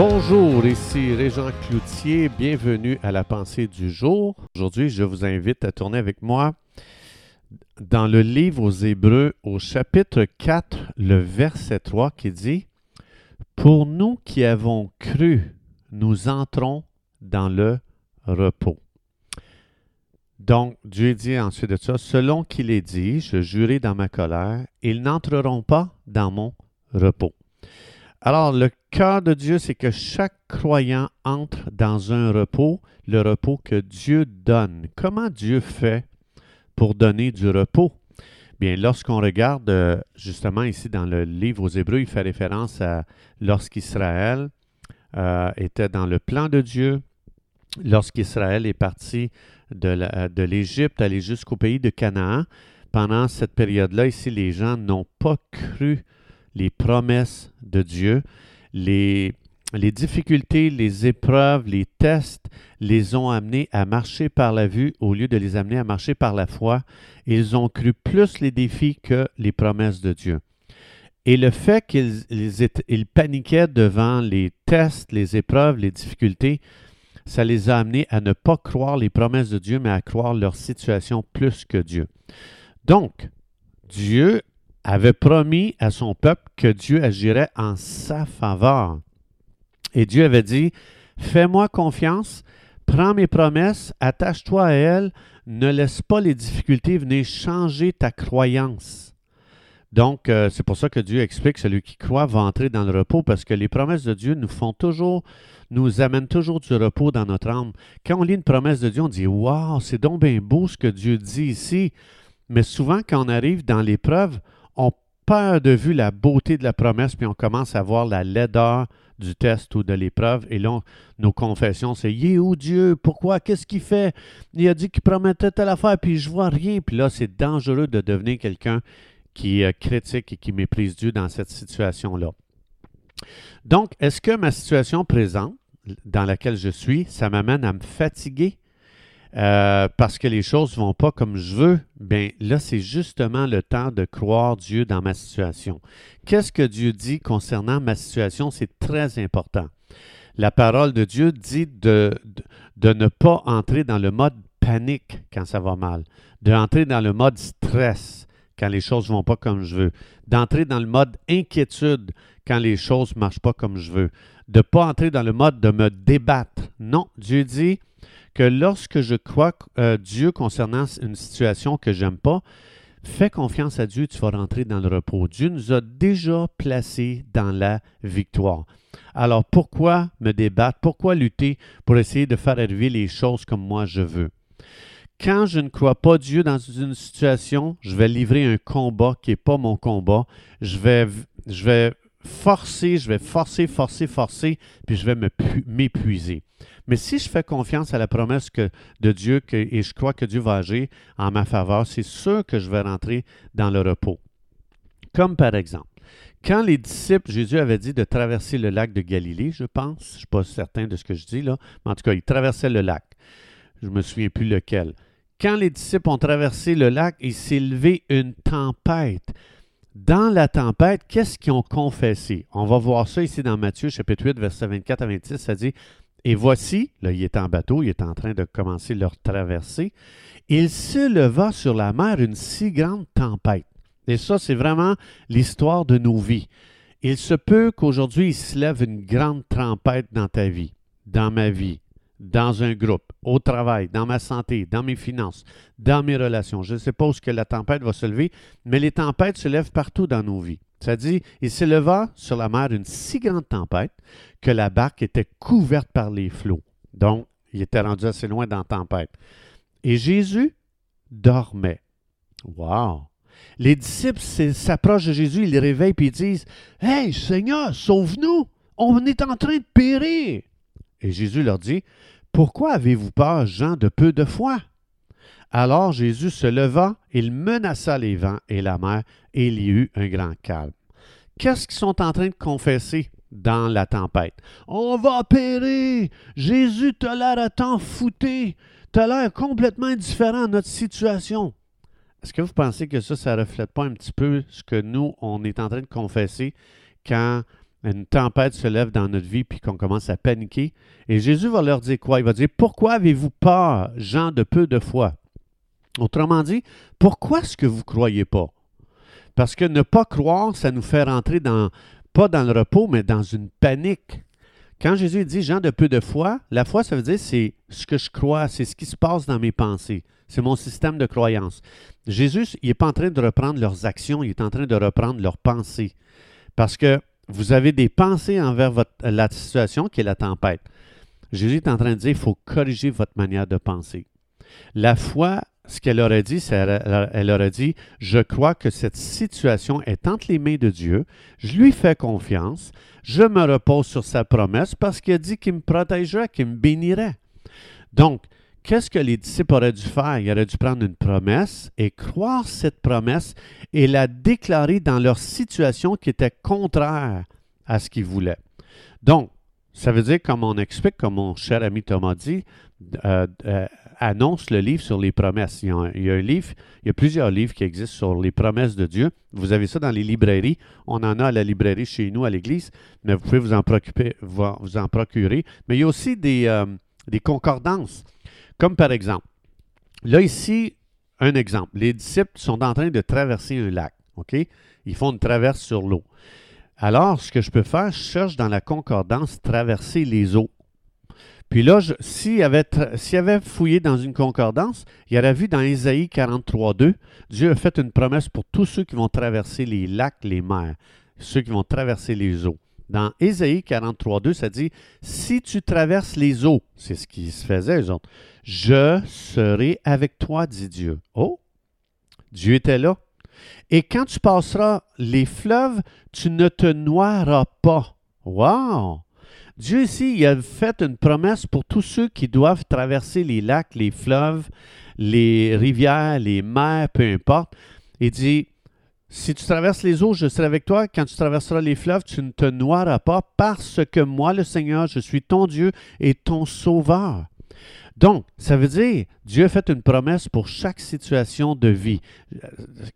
Bonjour, ici Régent Cloutier, bienvenue à la pensée du jour. Aujourd'hui, je vous invite à tourner avec moi dans le livre aux Hébreux au chapitre 4, le verset 3 qui dit Pour nous qui avons cru, nous entrons dans le repos. Donc, Dieu dit ensuite de ça, selon qu'il est dit, je jurai dans ma colère, ils n'entreront pas dans mon repos. Alors, le cœur de Dieu, c'est que chaque croyant entre dans un repos, le repos que Dieu donne. Comment Dieu fait pour donner du repos? Bien, lorsqu'on regarde euh, justement ici dans le livre aux Hébreux, il fait référence à lorsqu'Israël euh, était dans le plan de Dieu, lorsqu'Israël est parti de l'Égypte, aller jusqu'au pays de Canaan. Pendant cette période-là, ici, les gens n'ont pas cru les promesses de Dieu. Les, les difficultés, les épreuves, les tests les ont amenés à marcher par la vue au lieu de les amener à marcher par la foi. Ils ont cru plus les défis que les promesses de Dieu. Et le fait qu'ils ils, paniquaient devant les tests, les épreuves, les difficultés, ça les a amenés à ne pas croire les promesses de Dieu, mais à croire leur situation plus que Dieu. Donc, Dieu avait promis à son peuple que Dieu agirait en sa faveur. Et Dieu avait dit, Fais-moi confiance, prends mes promesses, attache-toi à elles, ne laisse pas les difficultés venir changer ta croyance. Donc, euh, c'est pour ça que Dieu explique que celui qui croit va entrer dans le repos, parce que les promesses de Dieu nous font toujours, nous amènent toujours du repos dans notre âme. Quand on lit une promesse de Dieu, on dit Waouh, c'est donc bien beau ce que Dieu dit ici. Mais souvent, quand on arrive dans l'épreuve, on perd de vue la beauté de la promesse, puis on commence à voir la laideur du test ou de l'épreuve. Et là, nos confessions, c'est Il est où Dieu Pourquoi? Qu'est-ce qu'il fait? Il a dit qu'il promettait telle affaire, puis je vois rien. Puis là, c'est dangereux de devenir quelqu'un qui critique et qui méprise Dieu dans cette situation-là. Donc, est-ce que ma situation présente, dans laquelle je suis, ça m'amène à me fatiguer? Euh, parce que les choses ne vont pas comme je veux? Bien, là, c'est justement le temps de croire Dieu dans ma situation. Qu'est-ce que Dieu dit concernant ma situation? C'est très important. La parole de Dieu dit de, de, de ne pas entrer dans le mode panique quand ça va mal, d'entrer dans le mode stress quand les choses ne vont pas comme je veux, d'entrer dans le mode inquiétude quand les choses ne marchent pas comme je veux, de ne pas entrer dans le mode de me débattre. Non, Dieu dit que lorsque je crois euh, Dieu concernant une situation que j'aime pas, fais confiance à Dieu, tu vas rentrer dans le repos. Dieu nous a déjà placés dans la victoire. Alors pourquoi me débattre? Pourquoi lutter pour essayer de faire arriver les choses comme moi je veux? quand je ne crois pas Dieu dans une situation, je vais livrer un combat qui n'est pas mon combat. Je vais, je vais forcer, je vais forcer, forcer, forcer, puis je vais m'épuiser. Mais si je fais confiance à la promesse de Dieu et je crois que Dieu va agir en ma faveur, c'est sûr que je vais rentrer dans le repos. Comme par exemple, quand les disciples, Jésus avait dit de traverser le lac de Galilée, je pense, je ne suis pas certain de ce que je dis là, mais en tout cas, ils traversaient le lac. Je ne me souviens plus lequel. Quand les disciples ont traversé le lac, il s'est levé une tempête. Dans la tempête, qu'est-ce qu'ils ont confessé? On va voir ça ici dans Matthieu chapitre 8, verset 24 à 26. Ça dit, Et voici, là il est en bateau, il est en train de commencer leur traversée, il se leva sur la mer une si grande tempête. Et ça, c'est vraiment l'histoire de nos vies. Il se peut qu'aujourd'hui, il se lève une grande tempête dans ta vie, dans ma vie, dans un groupe, au travail, dans ma santé, dans mes finances, dans mes relations. Je ne sais pas où que la tempête va se lever, mais les tempêtes se lèvent partout dans nos vies. Ça dit, il s'éleva sur la mer une si grande tempête que la barque était couverte par les flots. Donc, il était rendu assez loin dans la tempête. Et Jésus dormait. Wow! Les disciples s'approchent de Jésus, ils le réveillent et ils disent Hey Seigneur, sauve-nous! On est en train de périr! Et Jésus leur dit, Pourquoi avez-vous peur, gens de peu de foi? Alors Jésus se leva, il menaça les vents et la mer, et il y eut un grand calme. Qu'est-ce qu'ils sont en train de confesser dans la tempête? On va périr! Jésus t'a l'air à t'en fouter! T'as l'air complètement indifférent à notre situation. Est-ce que vous pensez que ça, ça ne reflète pas un petit peu ce que nous, on est en train de confesser quand une tempête se lève dans notre vie puis qu'on commence à paniquer. Et Jésus va leur dire quoi? Il va dire, pourquoi avez-vous peur, gens de peu de foi? Autrement dit, pourquoi est-ce que vous ne croyez pas? Parce que ne pas croire, ça nous fait rentrer dans, pas dans le repos, mais dans une panique. Quand Jésus dit gens de peu de foi, la foi, ça veut dire c'est ce que je crois, c'est ce qui se passe dans mes pensées. C'est mon système de croyance. Jésus, il n'est pas en train de reprendre leurs actions, il est en train de reprendre leurs pensées. Parce que vous avez des pensées envers la situation qui est la tempête. Jésus est en train de dire, il faut corriger votre manière de penser. La foi, ce qu'elle aurait dit, c'est elle aurait dit, je crois que cette situation est entre les mains de Dieu, je lui fais confiance, je me repose sur sa promesse parce qu'il a dit qu'il me protégerait, qu'il me bénirait. Donc, qu'est-ce que les disciples auraient dû faire? Ils auraient dû prendre une promesse et croire cette promesse et la déclarer dans leur situation qui était contraire à ce qu'ils voulaient. Donc, ça veut dire, comme on explique, comme mon cher ami Thomas dit, euh, euh, annonce le livre sur les promesses. Il y, a un, livre, il y a plusieurs livres qui existent sur les promesses de Dieu. Vous avez ça dans les librairies. On en a à la librairie chez nous, à l'église, mais vous pouvez vous en, procurer. Mais il y a aussi des, euh, des concordances. Comme par exemple, là ici, un exemple. Les disciples sont en train de traverser un lac. OK? Ils font une traverse sur l'eau. Alors, ce que je peux faire, je cherche dans la concordance traverser les eaux. Puis là, s'il avait, avait, fouillé dans une concordance, il aurait vu dans Ésaïe 43.2, Dieu a fait une promesse pour tous ceux qui vont traverser les lacs, les mers, ceux qui vont traverser les eaux. Dans Ésaïe 43.2, ça dit Si tu traverses les eaux, c'est ce qui se faisait, eux autres, je serai avec toi, dit Dieu. Oh, Dieu était là. Et quand tu passeras les fleuves, tu ne te noieras pas. Wow! Dieu ici, a fait une promesse pour tous ceux qui doivent traverser les lacs, les fleuves, les rivières, les mers, peu importe. Il dit, si tu traverses les eaux, je serai avec toi. Quand tu traverseras les fleuves, tu ne te noieras pas parce que moi, le Seigneur, je suis ton Dieu et ton Sauveur. Donc, ça veut dire, Dieu a fait une promesse pour chaque situation de vie.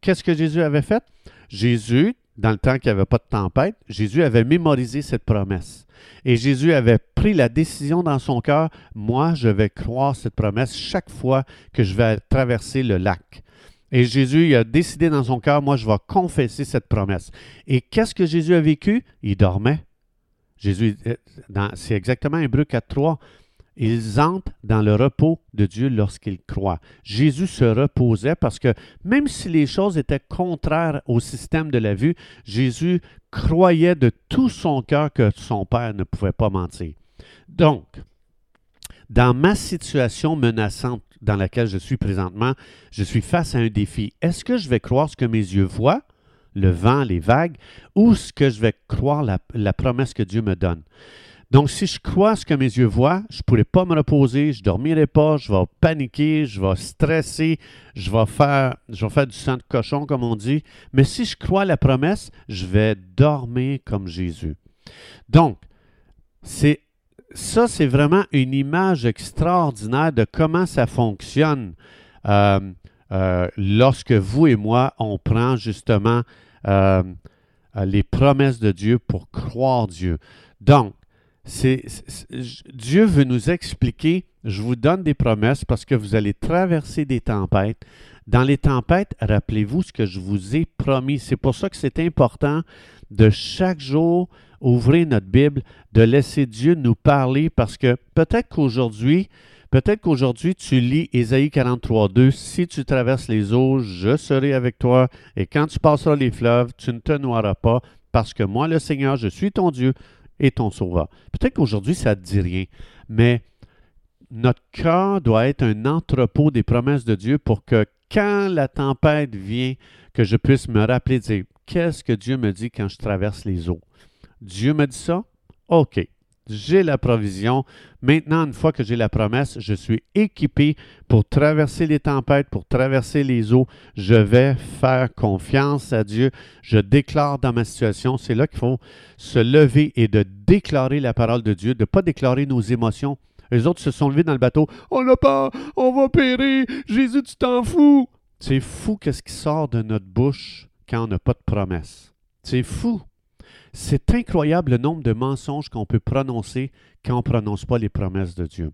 Qu'est-ce que Jésus avait fait? Jésus, dans le temps qu'il n'y avait pas de tempête, Jésus avait mémorisé cette promesse. Et Jésus avait pris la décision dans son cœur, moi, je vais croire cette promesse chaque fois que je vais traverser le lac. Et Jésus a décidé dans son cœur, moi je vais confesser cette promesse. Et qu'est-ce que Jésus a vécu? Il dormait. Jésus, euh, c'est exactement Hébreu 4.3. Ils entrent dans le repos de Dieu lorsqu'ils croient. Jésus se reposait parce que même si les choses étaient contraires au système de la vue, Jésus croyait de tout son cœur que son Père ne pouvait pas mentir. Donc, dans ma situation menaçante dans laquelle je suis présentement, je suis face à un défi. Est-ce que je vais croire ce que mes yeux voient, le vent, les vagues, ou ce que je vais croire la, promesse que Dieu me donne? Donc, si je crois ce que mes yeux voient, je ne pourrai pas me reposer, je ne dormirai pas, je vais paniquer, je vais stresser, je vais, faire, je vais faire du sang de cochon, comme on dit. Mais si je crois la promesse, je vais dormir comme Jésus. Donc, c'est ça, c'est vraiment une image extraordinaire de comment ça fonctionne euh, euh, lorsque vous et moi, on prend justement euh, les promesses de Dieu pour croire Dieu. Donc, Dieu veut nous expliquer, je vous donne des promesses parce que vous allez traverser des tempêtes. Dans les tempêtes, rappelez-vous ce que je vous ai promis. C'est pour ça que c'est important de chaque jour ouvrir notre Bible, de laisser Dieu nous parler parce que peut-être qu'aujourd'hui, peut-être qu'aujourd'hui tu lis Ésaïe 43, 2, si tu traverses les eaux, je serai avec toi et quand tu passeras les fleuves, tu ne te noieras pas parce que moi, le Seigneur, je suis ton Dieu et ton Sauveur. Peut-être qu'aujourd'hui, ça ne dit rien, mais notre cœur doit être un entrepôt des promesses de Dieu pour que quand la tempête vient, que je puisse me rappeler, dire, qu'est-ce que Dieu me dit quand je traverse les eaux? Dieu me dit ça? OK. J'ai la provision. Maintenant, une fois que j'ai la promesse, je suis équipé pour traverser les tempêtes, pour traverser les eaux. Je vais faire confiance à Dieu. Je déclare dans ma situation. C'est là qu'il faut se lever et de déclarer la parole de Dieu, de ne pas déclarer nos émotions. Les autres se sont levés dans le bateau. On n'a pas, on va périr. Jésus, tu t'en fous. C'est fou qu'est-ce qui sort de notre bouche quand on n'a pas de promesse. C'est fou. C'est incroyable le nombre de mensonges qu'on peut prononcer quand on ne prononce pas les promesses de Dieu.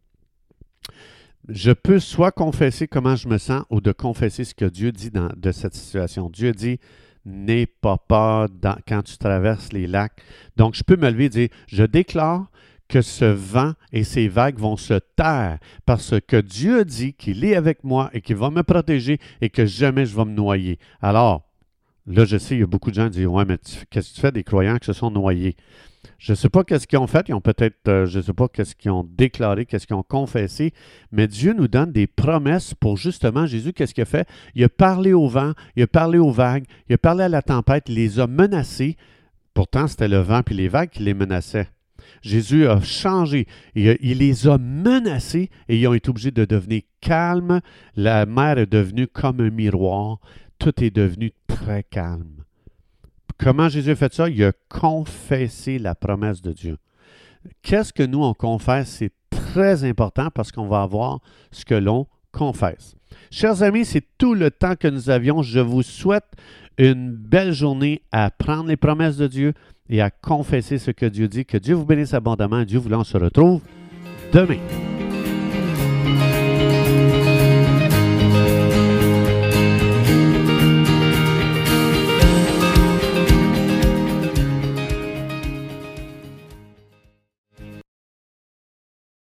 Je peux soit confesser comment je me sens ou de confesser ce que Dieu dit de cette situation. Dieu dit, n'aie pas peur quand tu traverses les lacs. Donc, je peux me lever et dire, je déclare que ce vent et ces vagues vont se taire parce que Dieu dit qu'il est avec moi et qu'il va me protéger et que jamais je vais me noyer. Alors, là, je sais, il y a beaucoup de gens qui disent Ouais, mais qu'est-ce que tu fais des croyants qui se sont noyés? Je ne sais pas qu'est-ce qu'ils ont fait. Ils ont peut-être, euh, je ne sais pas qu'est-ce qu'ils ont déclaré, qu'est-ce qu'ils ont confessé, mais Dieu nous donne des promesses pour justement Jésus, qu'est-ce qu'il a fait? Il a parlé au vent, il a parlé aux vagues, il a parlé à la tempête, il les a menacés. Pourtant, c'était le vent puis les vagues qui les menaçaient. Jésus a changé. Il, il, les a menacés et ils ont été obligés de devenir calmes. La mer est devenue comme un miroir. Tout est devenu très calme. Comment Jésus a fait ça? Il a confessé la promesse de Dieu. Qu'est-ce que nous, on confesse? C'est très important parce qu'on va avoir ce que l'on confesse. Chers amis, c'est tout le temps que nous avions. Je vous souhaite une belle journée à prendre les promesses de Dieu, et à confesser ce que Dieu dit. Que Dieu vous bénisse abondamment. Dieu voulant, on se retrouve demain.